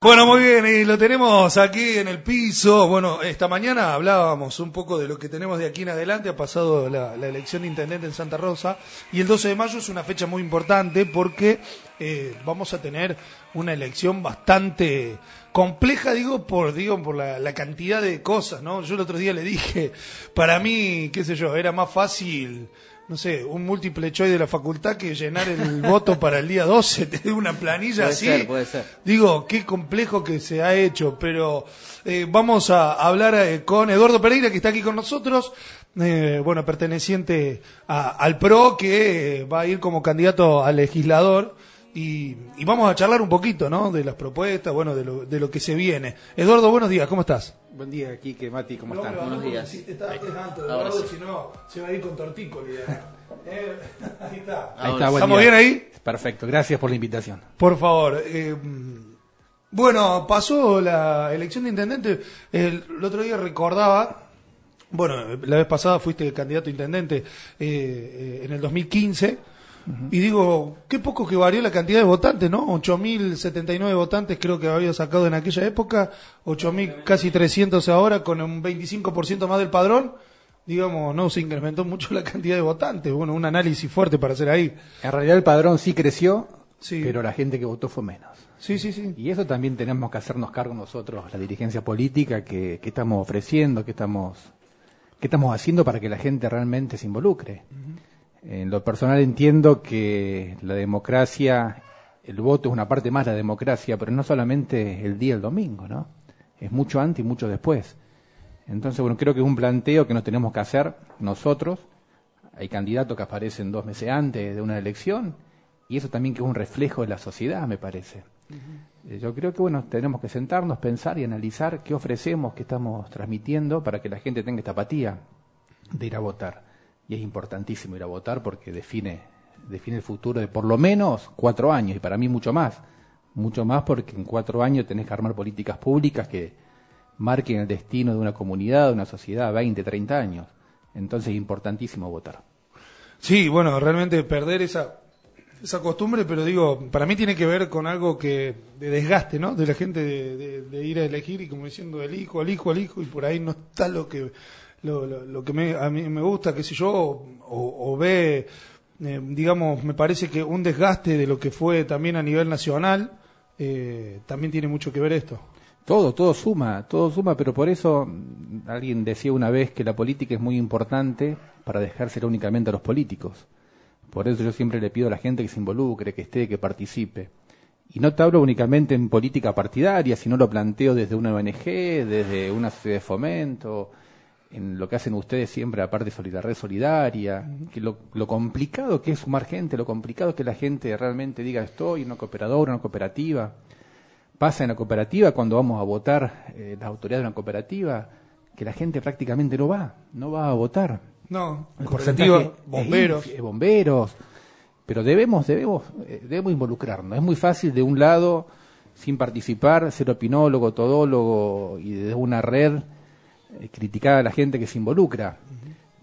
Bueno, muy bien, y lo tenemos aquí en el piso. Bueno, esta mañana hablábamos un poco de lo que tenemos de aquí en adelante. Ha pasado la, elección de intendente en Santa Rosa y el 12 de mayo es una fecha muy importante porque eh, vamos a tener una elección bastante compleja, digo, por, digo, por la, la, cantidad de cosas, ¿no? Yo el otro día le dije, para mí, qué sé yo, era más fácil no sé, un múltiple choice de la facultad que llenar el voto para el día 12, te una planilla así. Ser, puede ser. Digo, qué complejo que se ha hecho, pero eh, vamos a hablar eh, con Eduardo Pereira, que está aquí con nosotros, eh, bueno, perteneciente al PRO, que va a ir como candidato a legislador. Y, vamos a charlar un poquito, ¿no? De las propuestas, bueno, de lo, de lo que se viene. Eduardo, buenos días, ¿cómo estás? Buen día, Quique, Mati, ¿cómo están? Buenos días. Si te estás alto, Eduardo, si no, se va a ir con tortícolis. Eh, ahí está. Ahí está ¿Estamos bien ahí? Perfecto, gracias por la invitación. Por favor. Eh, bueno, pasó la elección de intendente. El, otro día recordaba, bueno, la vez pasada fuiste candidato a intendente eh, eh en el 2015 y digo, qué poco que varió la cantidad de votantes, ¿no? 8.079 votantes creo que había sacado en aquella época, 8.000, casi 300 ahora, con un 25% más del padrón. Digamos, no se incrementó mucho la cantidad de votantes. Bueno, un análisis fuerte para hacer ahí. En realidad el padrón sí creció, pero la gente que votó fue menos. Sí, sí, sí. Y eso también tenemos que hacernos cargo nosotros, la dirigencia política, que, estamos ofreciendo, que estamos, que estamos haciendo para que la gente realmente se involucre. En lo personal entiendo que la democracia, el voto es una parte más de la democracia, pero no solamente el día el domingo, ¿no? Es mucho antes y mucho después. Entonces, bueno, creo que es un planteo que nos tenemos que hacer nosotros. Hay candidatos que aparecen dos meses antes de una elección y eso también que es un reflejo de la sociedad, me parece. Eh, yo creo que, bueno, tenemos que sentarnos, pensar y analizar qué ofrecemos, qué estamos transmitiendo para que la gente tenga esta apatía de ir a votar y es importantísimo ir a votar porque define, define el futuro de por lo menos cuatro años y para mí mucho más. Mucho más porque en cuatro años tenés que armar políticas públicas que marquen el destino de una comunidad, de una sociedad, 20, 30 años. Entonces es importantísimo votar. Sí, bueno, realmente perder esa, esa costumbre, pero digo, para mí tiene que ver con algo que de desgaste, ¿no? De la gente de, de ir a elegir y como diciendo el hijo, el hijo, el hijo, y por ahí no está lo que lo, lo, que me, a mí me gusta, qué sé yo, o, ve, eh, digamos, me parece que un desgaste de lo que fue también a nivel nacional, eh, también tiene mucho que ver esto. Todo, todo suma, todo suma, pero por eso mm, alguien decía una vez que la política es muy importante para dejársela únicamente a los políticos. Por eso yo siempre le pido a la gente que se involucre, que esté, que participe. Y no te hablo únicamente en política partidaria, sino lo planteo desde una ONG, desde una sociedad de fomento, en lo que hacen ustedes siempre, aparte de red solidaria, que lo, complicado que es sumar gente, lo complicado que la gente realmente diga estoy en una cooperadora, una cooperativa. Pasa en la cooperativa cuando vamos a votar eh, las autoridades de una cooperativa, que la gente prácticamente no va, no va a votar. No, cooperativa, bomberos. bomberos. Pero debemos, debemos, eh, debemos involucrarnos. Es muy fácil de un lado, sin participar, ser opinólogo, todólogo y desde una red eh, criticar a la gente que se involucra.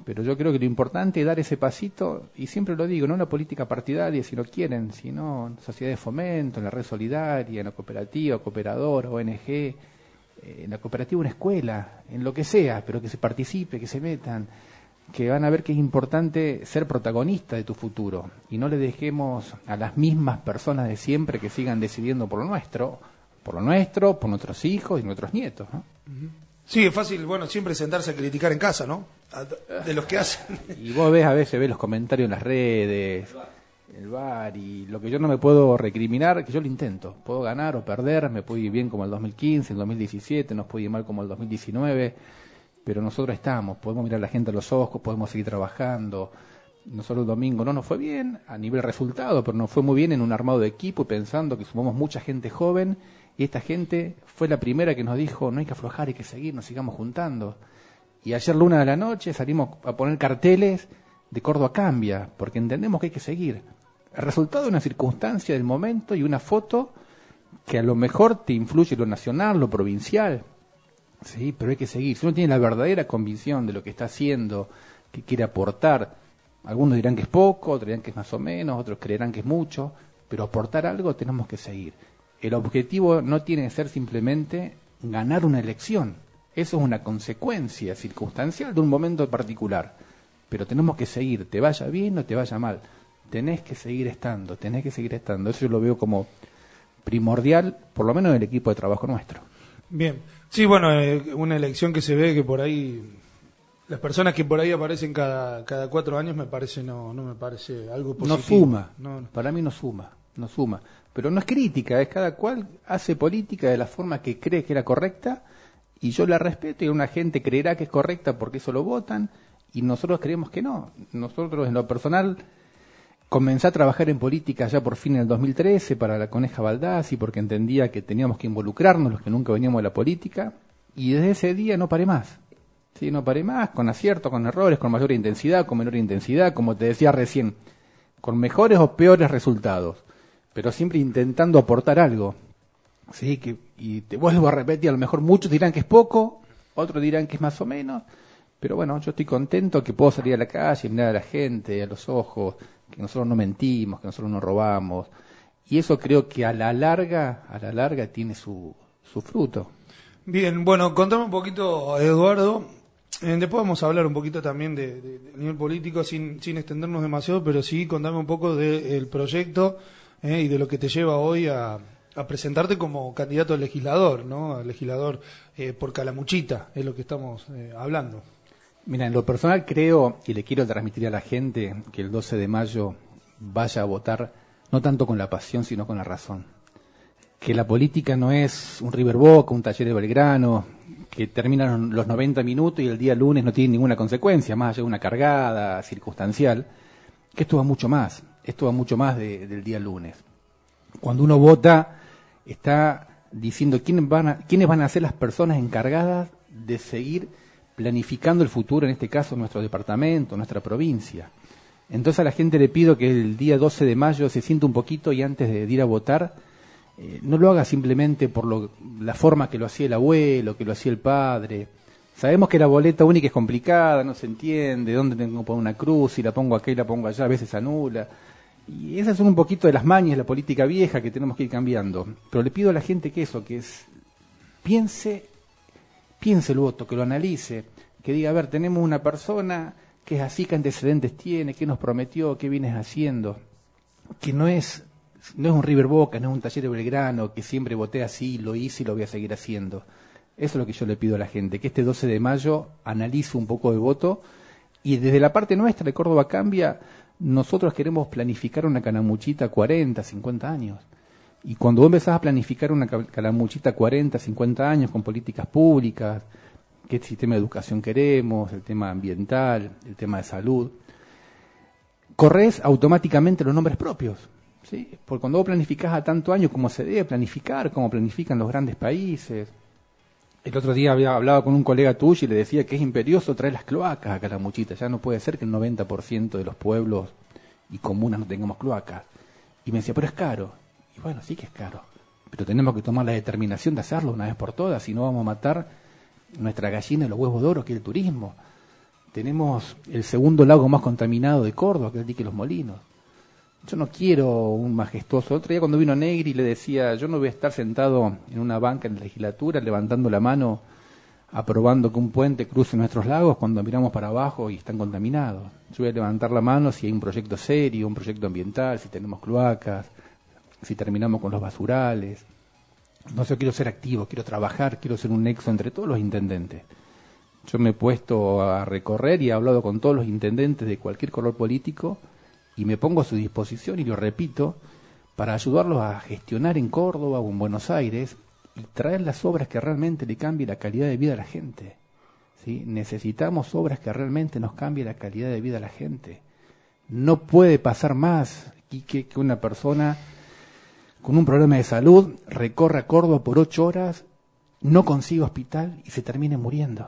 Pero yo creo que lo importante es dar ese pasito, y siempre lo digo, no la política partidaria, si lo quieren, sino en sociedad de fomento, en la red solidaria, en la cooperativa, cooperadora, ONG, eh, en la cooperativa una escuela, en lo que sea, pero que se participe, que se metan, que van a ver que es importante ser protagonista de tu futuro y no le dejemos a las mismas personas de siempre que sigan decidiendo por lo nuestro, por lo nuestro, por nuestros hijos y nuestros nietos. ¿no? Sí, es fácil, bueno, siempre sentarse a criticar en casa, ¿no? De los que hacen. Y vos ves a veces, ves los comentarios en las redes, el bar, y lo que yo no me puedo recriminar, que yo lo intento. Puedo ganar o perder, me puede ir bien como el 2015, el 2017, nos puede ir mal como el 2019, pero nosotros estamos, podemos mirar a la gente a los ojos, podemos seguir trabajando. Nosotros el domingo no nos fue bien a nivel resultado, pero nos fue muy bien en un armado de equipo y pensando que sumamos mucha gente joven y esta gente fue la primera que nos dijo, no hay que aflojar, hay que seguir, nos sigamos juntando. Y ayer luna de la noche salimos a poner carteles de Córdoba cambia, porque entendemos que hay que seguir. El resultado de una circunstancia del momento y una foto que a lo mejor te influye lo nacional, lo provincial. Sí, pero hay que seguir. Si uno tiene la verdadera convicción de lo que está haciendo, que quiere aportar, algunos dirán que es poco, otros dirán que es más o menos, otros creerán que es mucho, pero aportar algo tenemos que seguir el objetivo no tiene que ser simplemente ganar una elección. Eso es una consecuencia circunstancial de un momento particular. Pero tenemos que seguir, te vaya bien o te vaya mal. Tenés que seguir estando, tenés que seguir estando. Eso yo lo veo como primordial, por lo menos en el equipo de trabajo nuestro. Bien, sí, bueno, eh, una elección que se ve que por ahí las personas que por ahí aparecen cada, cada cuatro años me parece no no me parece algo positivo. No suma, para mí no suma, no suma. Pero no es crítica, es cada cual hace política de la forma que cree que era correcta y yo la respeto y una gente creerá que es correcta porque eso lo votan y nosotros creemos que no. Nosotros en lo personal comencé a trabajar en política ya por fin en el 2013 para la Coneja Baldassi porque entendía que teníamos que involucrarnos los que nunca veníamos de la política y desde ese día no paré más. Sí, no paré más, con aciertos, con errores, con mayor intensidad, con menor intensidad, como te decía recién, con mejores o peores resultados, pero siempre intentando aportar algo. Sí, que, y te vuelvo a repetir, a lo mejor muchos dirán que es poco, otros dirán que es más o menos, pero bueno, yo estoy contento que puedo salir a la calle, mirar a la gente, a los ojos, que nosotros no mentimos, que nosotros no robamos. Y eso creo que a la larga, a la larga tiene su, su fruto. Bien, bueno, contame un poquito, Eduardo, eh, después vamos a hablar un poquito también de, nivel político, sin, sin extendernos demasiado, pero sí contame un poco del proyecto eh, y de lo que te lleva hoy a, presentarte como candidato a legislador, ¿no? legislador eh, por Calamuchita, es lo que estamos hablando. Mira, en lo personal creo y le quiero transmitir a la gente que el 12 de mayo vaya a votar no tanto con la pasión, sino con la razón. Que la política no es un River Boca, un taller de Belgrano, que terminan los 90 minutos y el día lunes no tiene ninguna consecuencia, más allá de una cargada circunstancial, que esto va mucho más, esto va mucho más del día lunes. Cuando uno vota, está diciendo quiénes van, a, quiénes van a ser las personas encargadas de seguir planificando el futuro, en este caso nuestro departamento, nuestra provincia. Entonces a la gente le pido que el día 12 de mayo se sienta un poquito y antes de ir a votar, eh, no lo haga simplemente por lo, la forma que lo hacía el abuelo, que lo hacía el padre. Sabemos que la boleta única es complicada, no se entiende, dónde tengo que poner una cruz, si la pongo aquí, la pongo allá, a veces anula. Y esas son un poquito de las mañas la política vieja que tenemos que ir cambiando. Pero le pido a la gente que eso, que es, piense, piense el voto, que lo analice, que diga, a ver, tenemos una persona que es así, qué antecedentes tiene, qué nos prometió, qué vienes haciendo, que no es no es un River Boca, no es un taller de Belgrano, que siempre voté así, lo hice y lo voy a seguir haciendo. Eso es lo que yo le pido a la gente, que este 12 de mayo analice un poco de voto y desde la parte nuestra de Córdoba Cambia, nosotros queremos planificar una canamuchita 40, 50 años. Y cuando vos empezás a planificar una canamuchita 40, 50 años con políticas públicas, qué sistema de educación queremos, el tema ambiental, el tema de salud, corres automáticamente los nombres propios. ¿sí? Porque cuando vos planificás a tanto año como se debe planificar, como planifican los grandes países. El otro día había hablado con un colega tuyo y le decía que es imperioso traer las cloacas a Calamuchita. Ya no puede ser que el 90% de los pueblos y comunas no tengamos cloacas. Y me decía, pero es caro. Y bueno, sí que es caro. Pero tenemos que tomar la determinación de hacerlo una vez por todas, si no vamos a matar nuestra gallina y los huevos de oro, que es el turismo. Tenemos el segundo lago más contaminado de Córdoba, que es el dique Los Molinos. Yo no quiero un majestuoso. Otro día cuando vino Negri le decía, yo no voy a estar sentado en una banca en la legislatura levantando la mano aprobando que un puente cruce nuestros lagos cuando miramos para abajo y están contaminados. Yo voy a levantar la mano si hay un proyecto serio, un proyecto ambiental, si tenemos cloacas, si terminamos con los basurales. No yo quiero ser activo, quiero trabajar, quiero ser un nexo entre todos los intendentes. Yo me he puesto a recorrer y he hablado con todos los intendentes de cualquier color político y me pongo a su disposición y lo repito para ayudarlos a gestionar en Córdoba o en Buenos Aires y traer las obras que realmente le cambien la calidad de vida a la gente. ¿sí? Necesitamos obras que realmente nos cambien la calidad de vida a la gente. No puede pasar más que, que una persona con un problema de salud recorra Córdoba por ocho horas, no consiga hospital y se termine muriendo.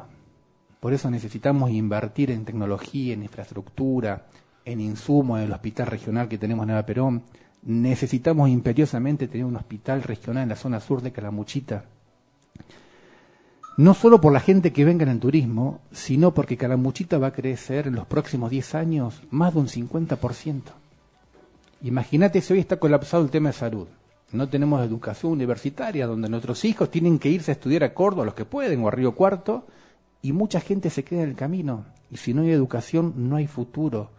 Por eso necesitamos invertir en tecnología, en infraestructura, en insumo en el hospital regional que tenemos en Nueva Perón. Necesitamos imperiosamente tener un hospital regional en la zona sur de Calamuchita. No solo por la gente que venga en el turismo, sino porque Calamuchita va a crecer en los próximos 10 años más de un 50%. Imagínate si hoy está colapsado el tema de salud. no tenemos educación universitaria, donde nuestros hijos tienen que irse a estudiar a Córdoba, los que pueden, o a Río Cuarto, y mucha gente se queda en el camino. Y si no hay educación, no hay futuro.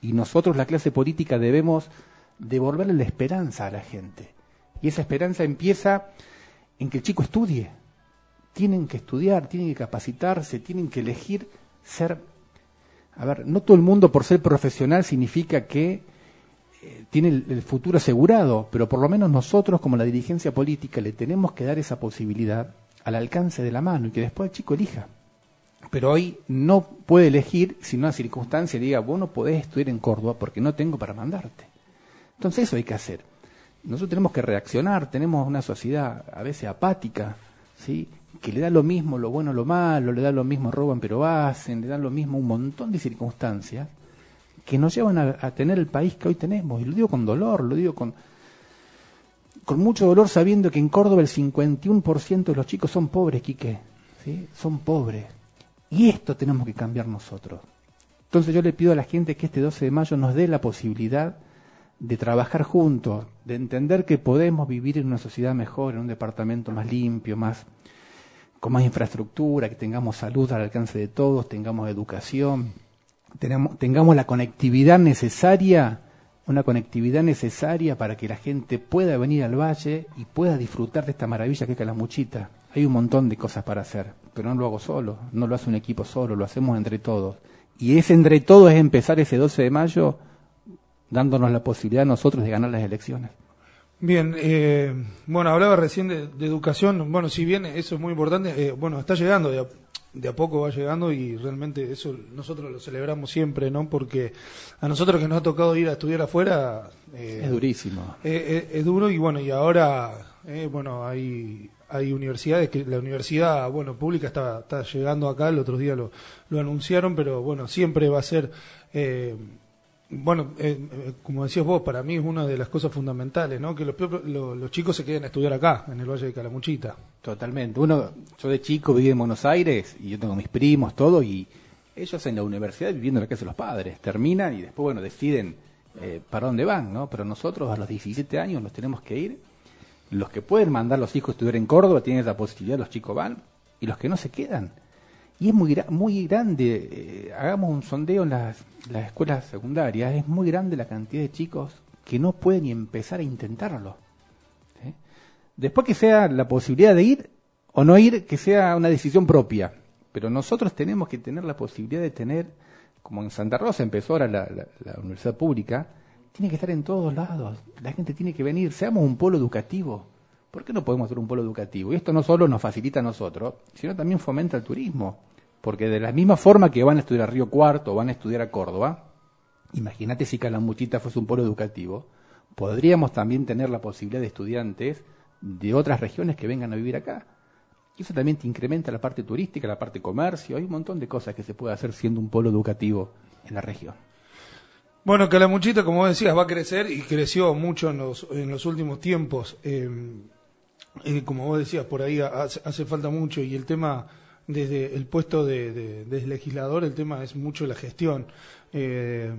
Y nosotros, la clase política, debemos devolverle la esperanza a la gente. Y esa esperanza empieza en que el chico estudie. Tienen que estudiar, tienen que capacitarse, tienen que elegir ser... A ver, no todo el mundo por ser profesional significa que eh, tiene el, futuro asegurado, pero por lo menos nosotros como la dirigencia política le tenemos que dar esa posibilidad al alcance de la mano y que después el chico elija. Pero hoy no puede elegir si una circunstancia diga, vos no podés estudiar en Córdoba porque no tengo para mandarte. Entonces eso hay que hacer. Nosotros tenemos que reaccionar, tenemos una sociedad a veces apática, ¿sí? que le da lo mismo lo bueno lo malo, le da lo mismo roban pero hacen, le da lo mismo un montón de circunstancias que nos llevan a, tener el país que hoy tenemos. Y lo digo con dolor, lo digo con, con mucho dolor sabiendo que en Córdoba el 51% de los chicos son pobres, Quique. ¿sí? Son pobres. Y esto tenemos que cambiar nosotros. Entonces yo le pido a la gente que este 12 de mayo nos dé la posibilidad de trabajar juntos, de entender que podemos vivir en una sociedad mejor, en un departamento más limpio, más con más infraestructura, que tengamos salud al alcance de todos, tengamos educación, tengamos la conectividad necesaria, una conectividad necesaria para que la gente pueda venir al valle y pueda disfrutar de esta maravilla que es Calamuchita. Hay un montón de cosas para hacer, pero no lo hago solo, no lo hace un equipo solo, lo hacemos entre todos. Y ese entre todos es empezar ese 12 de mayo dándonos la posibilidad nosotros de ganar las elecciones. Bien, eh, bueno, hablaba recién de, educación, bueno, si bien eso es muy importante, eh, bueno, está llegando de a, poco va llegando y realmente eso nosotros lo celebramos siempre, ¿no? Porque a nosotros que nos ha tocado ir a estudiar afuera... Eh, es durísimo. es duro y bueno, y ahora, bueno, hay hay universidades que la universidad bueno pública está, está llegando acá el otro día lo, lo anunciaron pero bueno siempre va a ser eh, bueno, eh, eh, como decías vos, para mí es una de las cosas fundamentales, ¿no? Que los, los, chicos se queden a estudiar acá, en el Valle de Calamuchita. Totalmente. Uno, yo de chico viví en Buenos Aires y yo tengo mis primos, todo, y ellos en la universidad viviendo en la casa de los padres, terminan y después, bueno, deciden eh, para dónde van, ¿no? Pero nosotros a los 17 años nos tenemos que ir. Los que pueden mandar los hijos a estudiar en Córdoba tienen esa posibilidad, los chicos van, y los que no se quedan. Y es muy, muy grande, hagamos un sondeo en las las escuelas secundarias es muy grande la cantidad de chicos que no pueden empezar a intentarlo. Después que sea la posibilidad de ir o no ir, que sea una decisión propia. Pero nosotros tenemos que tener la posibilidad de tener, como en Santa Rosa empezó ahora la, la universidad pública, tiene que estar en todos lados. La gente tiene que venir. Seamos un polo educativo. ¿Por qué no podemos ser un polo educativo? Y esto no solo nos facilita a nosotros, sino también fomenta el turismo. Porque de la misma forma que van a estudiar a Río Cuarto van a estudiar a Córdoba, imagínate si Calamuchita fuese un polo educativo, podríamos también tener la posibilidad de estudiantes de otras regiones que vengan a vivir acá. Y eso también te incrementa la parte turística, la parte comercio, hay un montón de cosas que se puede hacer siendo un polo educativo en la región. Bueno, Calamuchita, como decías, va a crecer y creció mucho en los, en los últimos tiempos. Eh, como vos decías, por ahí hace falta mucho y el tema desde el puesto de, legislador el tema es mucho la gestión. Eh,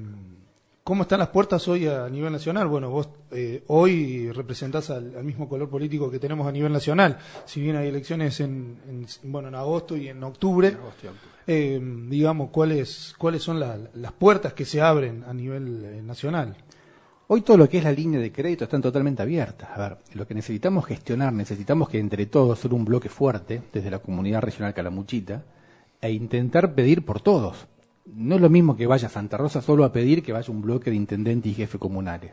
¿Cómo están las puertas hoy a nivel nacional? Bueno, vos eh, hoy representás al, mismo color político que tenemos a nivel nacional. Si bien hay elecciones en, bueno en agosto y en octubre, eh, digamos cuáles cuáles son las puertas que se abren a nivel nacional. Hoy todo lo que es la línea de crédito están totalmente abiertas. A ver, lo que necesitamos gestionar, necesitamos que entre todos ser un bloque fuerte desde la comunidad regional Calamuchita e intentar pedir por todos. No es lo mismo que vaya Santa Rosa solo a pedir que vaya un bloque de intendentes y jefes comunales.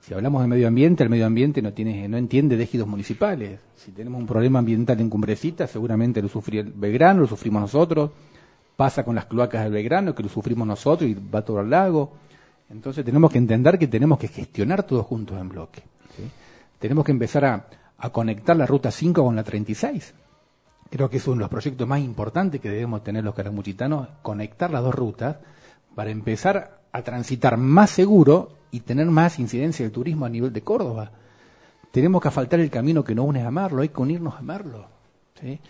Si hablamos de medio ambiente, el medio ambiente no tiene, no entiende de ejidos municipales. Si tenemos un problema ambiental en Cumbrecita, seguramente lo sufre el Belgrano, lo sufrimos nosotros. Pasa con las cloacas del Belgrano, que lo sufrimos nosotros y va todo al lago entonces tenemos que entender que tenemos que gestionar todos juntos en bloque. Tenemos que empezar a, conectar la ruta 5 con la 36. Creo que es uno de los proyectos más importantes que debemos tener los caramuchitanos, conectar las dos rutas para empezar a transitar más seguro y tener más incidencia del turismo a nivel de Córdoba. Tenemos que asfaltar el camino que nos une a amarlo, hay que unirnos a amarlo. ¿sí?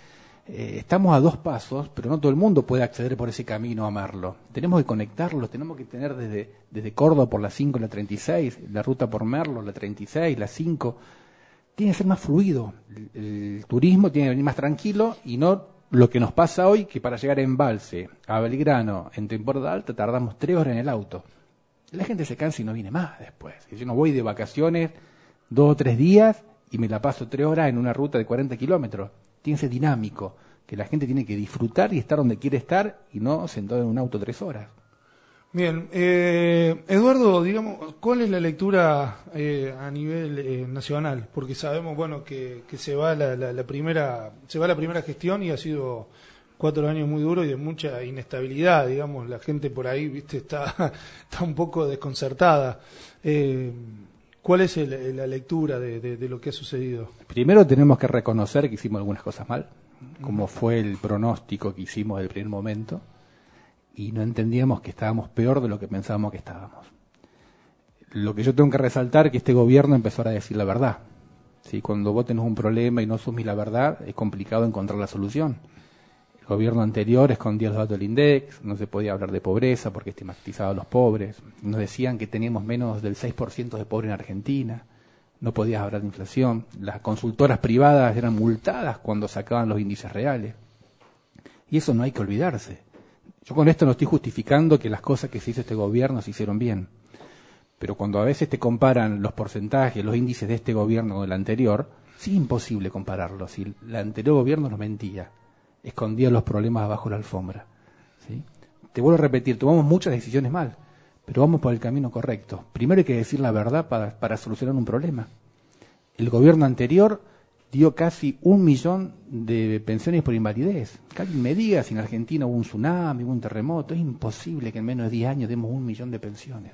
Eh, estamos a dos pasos, pero no todo el mundo puede acceder por ese camino a amarlo. Tenemos que conectarlo, tenemos que tener desde, desde Córdoba por la 5, la 36, la ruta por Merlo, la 36, la 5. Tiene que ser más fluido. El, turismo tiene que venir más tranquilo y no lo que nos pasa hoy, que para llegar a Embalse, a Belgrano, en temporada alta, tardamos tres horas en el auto. La gente se cansa y no viene más después. Yo no voy de vacaciones dos o tres días y me la paso tres horas en una ruta de 40 kilómetros. Tiene que ser dinámico, que la gente tiene que disfrutar y estar donde quiere estar y no sentado en un auto tres horas. Bien, eh, Eduardo, digamos, ¿cuál es la lectura eh, a nivel eh, nacional? Porque sabemos, bueno, que, se va la, primera, se va la primera gestión y ha sido cuatro años muy duros y de mucha inestabilidad, digamos, la gente por ahí, viste, está, está un poco desconcertada. ¿Cuál es la lectura de, lo que ha sucedido? Primero tenemos que reconocer que hicimos algunas cosas mal, como fue el pronóstico que hicimos del primer momento y no entendíamos que estábamos peor de lo que pensábamos que estábamos. Lo que yo tengo que resaltar es que este gobierno empezó a decir la verdad. ¿sí? Cuando vos tenés un problema y no asumís la verdad, es complicado encontrar la solución. El gobierno anterior escondía los datos del INDEX, no se podía hablar de pobreza porque estigmatizaba a los pobres. Nos decían que teníamos menos del 6% de pobres en Argentina. No podías hablar de inflación. Las consultoras privadas eran multadas cuando sacaban los índices reales. Y eso no hay que olvidarse. Yo con esto no estoy justificando que las cosas que se hizo este gobierno se hicieron bien. Pero cuando a veces te comparan los porcentajes, los índices de este gobierno con el anterior, sí es imposible compararlos. Si el anterior gobierno nos mentía, escondía los problemas abajo la alfombra. ¿sí? Te vuelvo a repetir, tomamos muchas decisiones mal, pero vamos por el camino correcto. Primero hay que decir la verdad para, para solucionar un problema. El gobierno anterior dio casi un millón de pensiones por invalidez. Que me diga si en Argentina hubo un tsunami, hubo un terremoto. Es imposible que en menos de 10 años demos un millón de pensiones.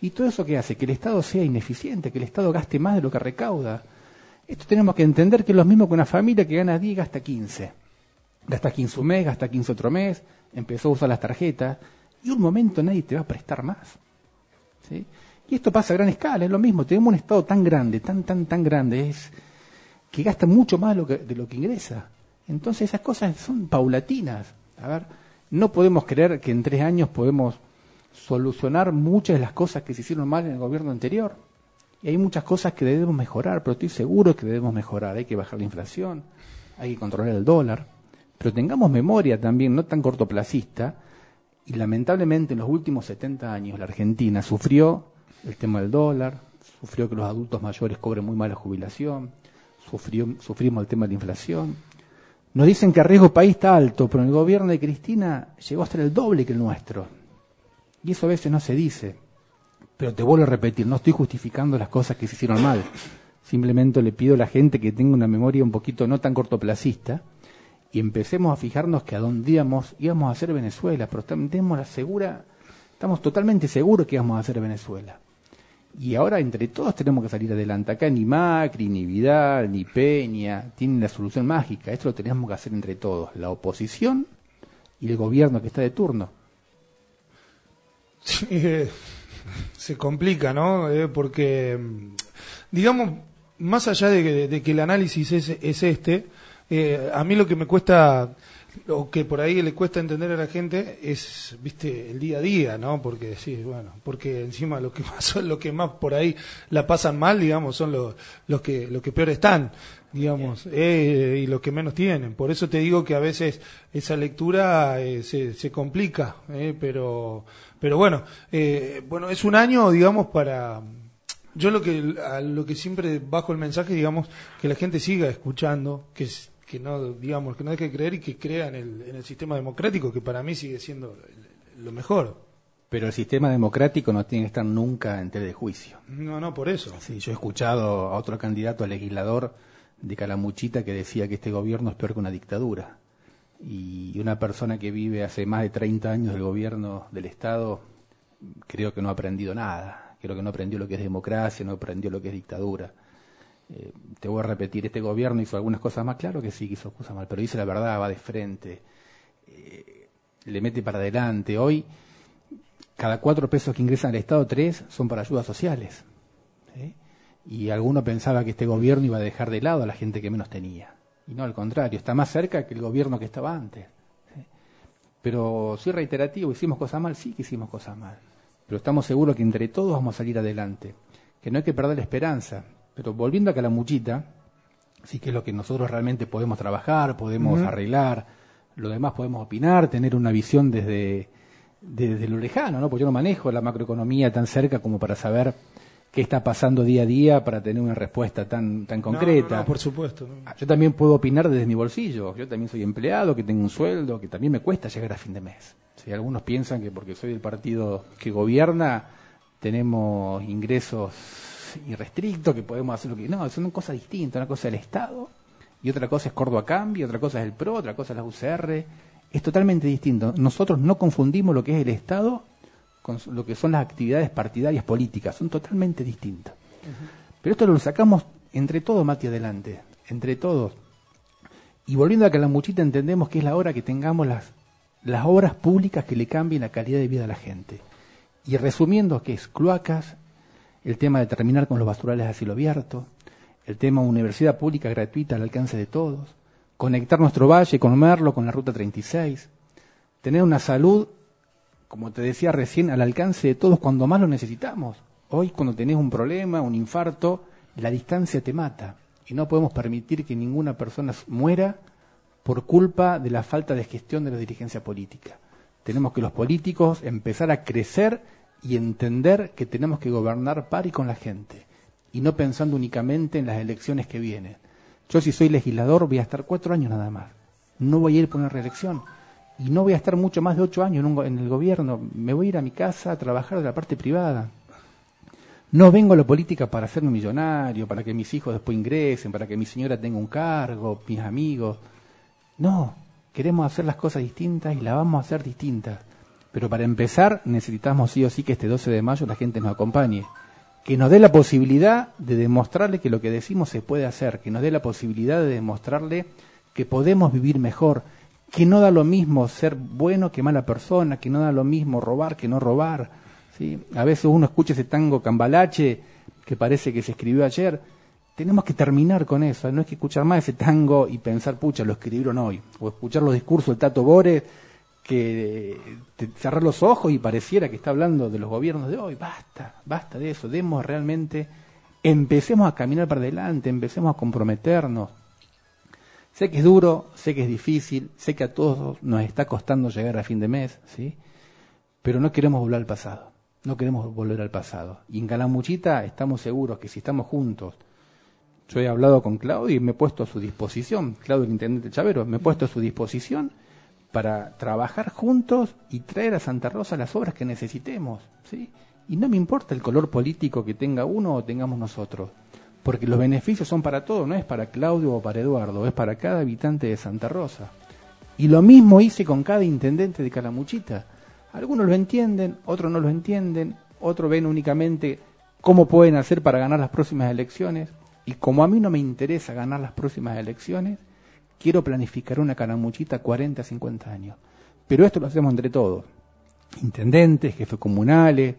¿Y todo eso qué hace? Que el Estado sea ineficiente, que el Estado gaste más de lo que recauda. Esto tenemos que entender que es lo mismo que una familia que gana 10 y gasta 15. Gasta 15 un mes, gasta 15 otro mes, empezó a usar las tarjetas y un momento nadie te va a prestar más. ¿sí? Y esto pasa a gran escala, es lo mismo. Tenemos un Estado tan grande, tan, tan, tan grande, es que gasta mucho más de lo que, de lo que ingresa. Entonces esas cosas son paulatinas. A ver, no podemos creer que en tres años podemos solucionar muchas de las cosas que se hicieron mal en el gobierno anterior. Y hay muchas cosas que debemos mejorar, pero estoy seguro que debemos mejorar. Hay que bajar la inflación, hay que controlar el dólar. Pero tengamos memoria también, no tan cortoplacista, y lamentablemente en los últimos 70 años la Argentina sufrió el tema del dólar, sufrió que los adultos mayores cobren muy mala jubilación, sufrimos el tema de la inflación. Nos dicen que el riesgo país está alto, pero el gobierno de Cristina llegó a ser el doble que el nuestro. Y eso a veces no se dice. Pero te vuelvo a repetir, no estoy justificando las cosas que se hicieron mal. Simplemente le pido a la gente que tenga una memoria un poquito no tan cortoplacista y empecemos a fijarnos que a dónde íbamos, íbamos a hacer Venezuela, pero la segura, estamos totalmente seguros que íbamos a hacer Venezuela. Y ahora entre todos tenemos que salir adelante. Acá ni Macri, ni Vidal, ni Peña tienen la solución mágica. Esto lo tenemos que hacer entre todos. La oposición y el gobierno que está de turno. se complica, ¿no? Eh, porque, digamos, más allá de que, el análisis es, es este, eh, a mí lo que me cuesta lo que por ahí le cuesta entender a la gente es, viste, el día a día, ¿no? Porque sí, bueno, porque encima lo que más son los que más por ahí la pasan mal, digamos, son los, los que los que peor están, digamos, eh, y los que menos tienen. Por eso te digo que a veces esa lectura eh, se, se complica, eh, pero pero bueno, eh, bueno, es un año, digamos, para yo lo que a lo que siempre bajo el mensaje, digamos, que la gente siga escuchando, que que no digamos que no hay que creer y que crea en el, en el sistema democrático que para mí sigue siendo lo mejor. Pero el sistema democrático no tiene que estar nunca en tele de juicio. No no por eso. Sí yo he escuchado a otro candidato a legislador de Calamuchita que decía que este gobierno es peor que una dictadura. Y una persona que vive hace más de 30 años del gobierno del Estado creo que no ha aprendido nada. Creo que no aprendió lo que es democracia no aprendió lo que es dictadura eh, te voy a repetir, este gobierno hizo algunas cosas más, claro que sí que hizo cosas mal, pero dice la verdad, va de frente, eh, le mete para adelante. Hoy, cada cuatro pesos que ingresan al Estado, tres son para ayudas sociales. Y alguno pensaba que este gobierno iba a dejar de lado a la gente que menos tenía. Y no, al contrario, está más cerca que el gobierno que estaba antes. Pero soy reiterativo, hicimos cosas mal, sí que hicimos cosas mal. Pero estamos seguros que entre todos vamos a salir adelante. Que no hay que perder la esperanza Pero volviendo a Calamuchita, sí que es lo que nosotros realmente podemos trabajar, podemos arreglar, lo demás podemos opinar, tener una visión desde, desde lo lejano, ¿no? Porque yo no manejo la macroeconomía tan cerca como para saber qué está pasando día a día para tener una respuesta tan, tan concreta. por supuesto. Ah, yo también puedo opinar desde mi bolsillo. Yo también soy empleado, que tengo un sueldo, que también me cuesta llegar a fin de mes. Si algunos piensan que porque soy del partido que gobierna tenemos ingresos irrestrictos, que podemos hacer lo que... No, son cosas distintas. Una cosa es el Estado y otra cosa es Córdoba Cambio, otra cosa es el PRO, otra cosa es la UCR. Es totalmente distinto. Nosotros no confundimos lo que es el Estado con lo que son las actividades partidarias políticas, son totalmente distintas. Pero esto lo sacamos entre todos, Mati, adelante, entre todos. Y volviendo a Calamuchita, entendemos que es la hora que tengamos las, las obras públicas que le cambien la calidad de vida a la gente. Y resumiendo, que es cloacas, el tema de terminar con los basurales a cielo abierto, el tema universidad pública gratuita al alcance de todos, conectar nuestro valle con Merlo, con la Ruta 36, tener una salud como te decía recién, al alcance de todos cuando más lo necesitamos. Hoy cuando tenés un problema, un infarto, la distancia te mata y no podemos permitir que ninguna persona muera por culpa de la falta de gestión de la dirigencia política. Tenemos que los políticos empezar a crecer y entender que tenemos que gobernar par y con la gente y no pensando únicamente en las elecciones que vienen. Yo si soy legislador voy a estar cuatro años nada más. No voy a ir por una reelección y no voy a estar mucho más de ocho años en, el gobierno, me voy a ir a mi casa a trabajar de la parte privada. No vengo a la política para hacerme millonario, para que mis hijos después ingresen, para que mi señora tenga un cargo, mis amigos. No, queremos hacer las cosas distintas y las vamos a hacer distintas. Pero para empezar necesitamos sí o sí que este 12 de mayo la gente nos acompañe, que nos dé la posibilidad de demostrarle que lo que decimos se puede hacer, que nos dé la posibilidad de demostrarle que podemos vivir mejor, que no da lo mismo ser bueno que mala persona, que no da lo mismo robar que no robar. ¿sí? A veces uno escucha ese tango cambalache que parece que se escribió ayer. Tenemos que terminar con eso, no es que escuchar más ese tango y pensar, pucha, lo escribieron hoy, o escuchar los discursos del Tato Bores que te, cerrar los ojos y pareciera que está hablando de los gobiernos de hoy. Basta, basta de eso, demos realmente, empecemos a caminar para adelante, empecemos a comprometernos, Sé que es duro, sé que es difícil, sé que a todos nos está costando llegar a fin de mes, ¿sí? Pero no queremos volver al pasado, no queremos volver al pasado. Y en Calamuchita estamos seguros que si estamos juntos, yo he hablado con Claudio y me he puesto a su disposición, Claudio el intendente Chavero, me he puesto a su disposición para trabajar juntos y traer a Santa Rosa las obras que necesitemos, ¿sí? Y no me importa el color político que tenga uno o tengamos nosotros porque los beneficios son para todos, no es para Claudio o para Eduardo, es para cada habitante de Santa Rosa. Y lo mismo hice con cada intendente de Calamuchita. Algunos lo entienden, otros no lo entienden, otros ven únicamente cómo pueden hacer para ganar las próximas elecciones. Y como a mí no me interesa ganar las próximas elecciones, quiero planificar una Calamuchita 40, 50 años. Pero esto lo hacemos entre todos. Intendentes, jefes comunales,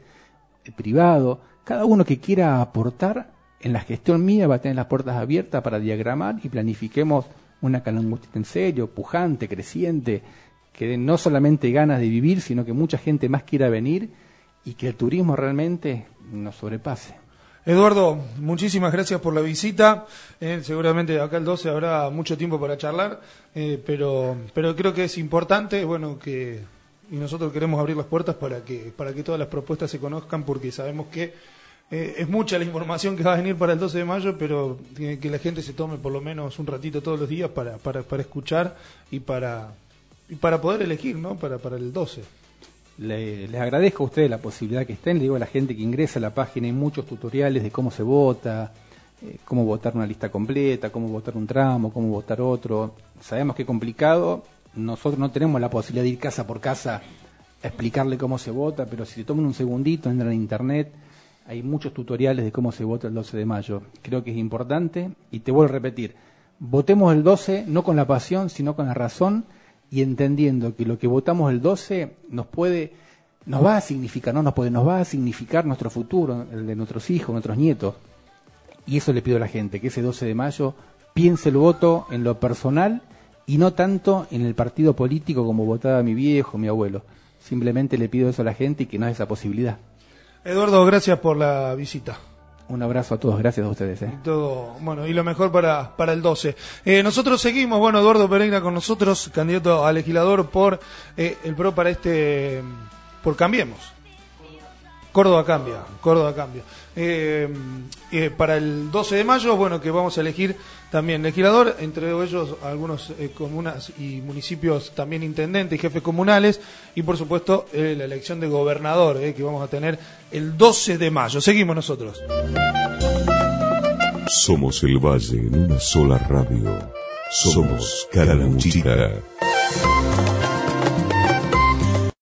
privados, cada uno que quiera aportar en la gestión mía va a tener las puertas abiertas para diagramar y planifiquemos una Calamuchita en serio, pujante, creciente, que dé no solamente ganas de vivir, sino que mucha gente más quiera venir y que el turismo realmente nos sobrepase. Eduardo, muchísimas gracias por la visita. Eh, seguramente acá el 12 habrá mucho tiempo para charlar, eh, pero, pero creo que es importante, bueno, que y nosotros queremos abrir las puertas para que para que todas las propuestas se conozcan, porque sabemos que eh, es mucha la información que va a venir para el 12 de mayo, pero que la gente se tome por lo menos un ratito todos los días para, para, para escuchar y para, y para poder elegir, ¿no? Para, para el 12. Les agradezco a ustedes la posibilidad que estén. Le digo a la gente que ingresa a la página, hay muchos tutoriales de cómo se vota, eh, cómo votar una lista completa, cómo votar un tramo, cómo votar otro. Sabemos que es complicado. Nosotros no tenemos la posibilidad de ir casa por casa a explicarle cómo se vota, pero si se toman un segundito, entran a internet hay muchos tutoriales de cómo se vota el 12 de mayo. Creo que es importante y te vuelvo a repetir, votemos el 12 no con la pasión, sino con la razón y entendiendo que lo que votamos el 12 nos puede nos va a significar, no nos puede, nos va a significar nuestro futuro, el de nuestros hijos, nuestros nietos. Y eso le pido a la gente, que ese 12 de mayo piense el voto en lo personal y no tanto en el partido político como votaba mi viejo, mi abuelo. Simplemente le pido eso a la gente y que no es esa posibilidad. Eduardo, gracias por la visita. Un abrazo a todos, gracias a ustedes. ¿eh? Todo, bueno, y lo mejor para, para el 12. Eh, nosotros seguimos, bueno, Eduardo Pereira con nosotros, candidato a legislador por eh, el PRO para este, por Cambiemos. Córdoba cambia, Córdoba cambia. Eh, eh, para el 12 de mayo, bueno, que vamos a elegir también legislador, entre ellos algunos eh, comunas y municipios también intendentes y jefes comunales, y por supuesto la elección de gobernador, que vamos a tener el 12 de mayo. Seguimos nosotros. Somos el Valle en una sola radio. Somos Calamuchita.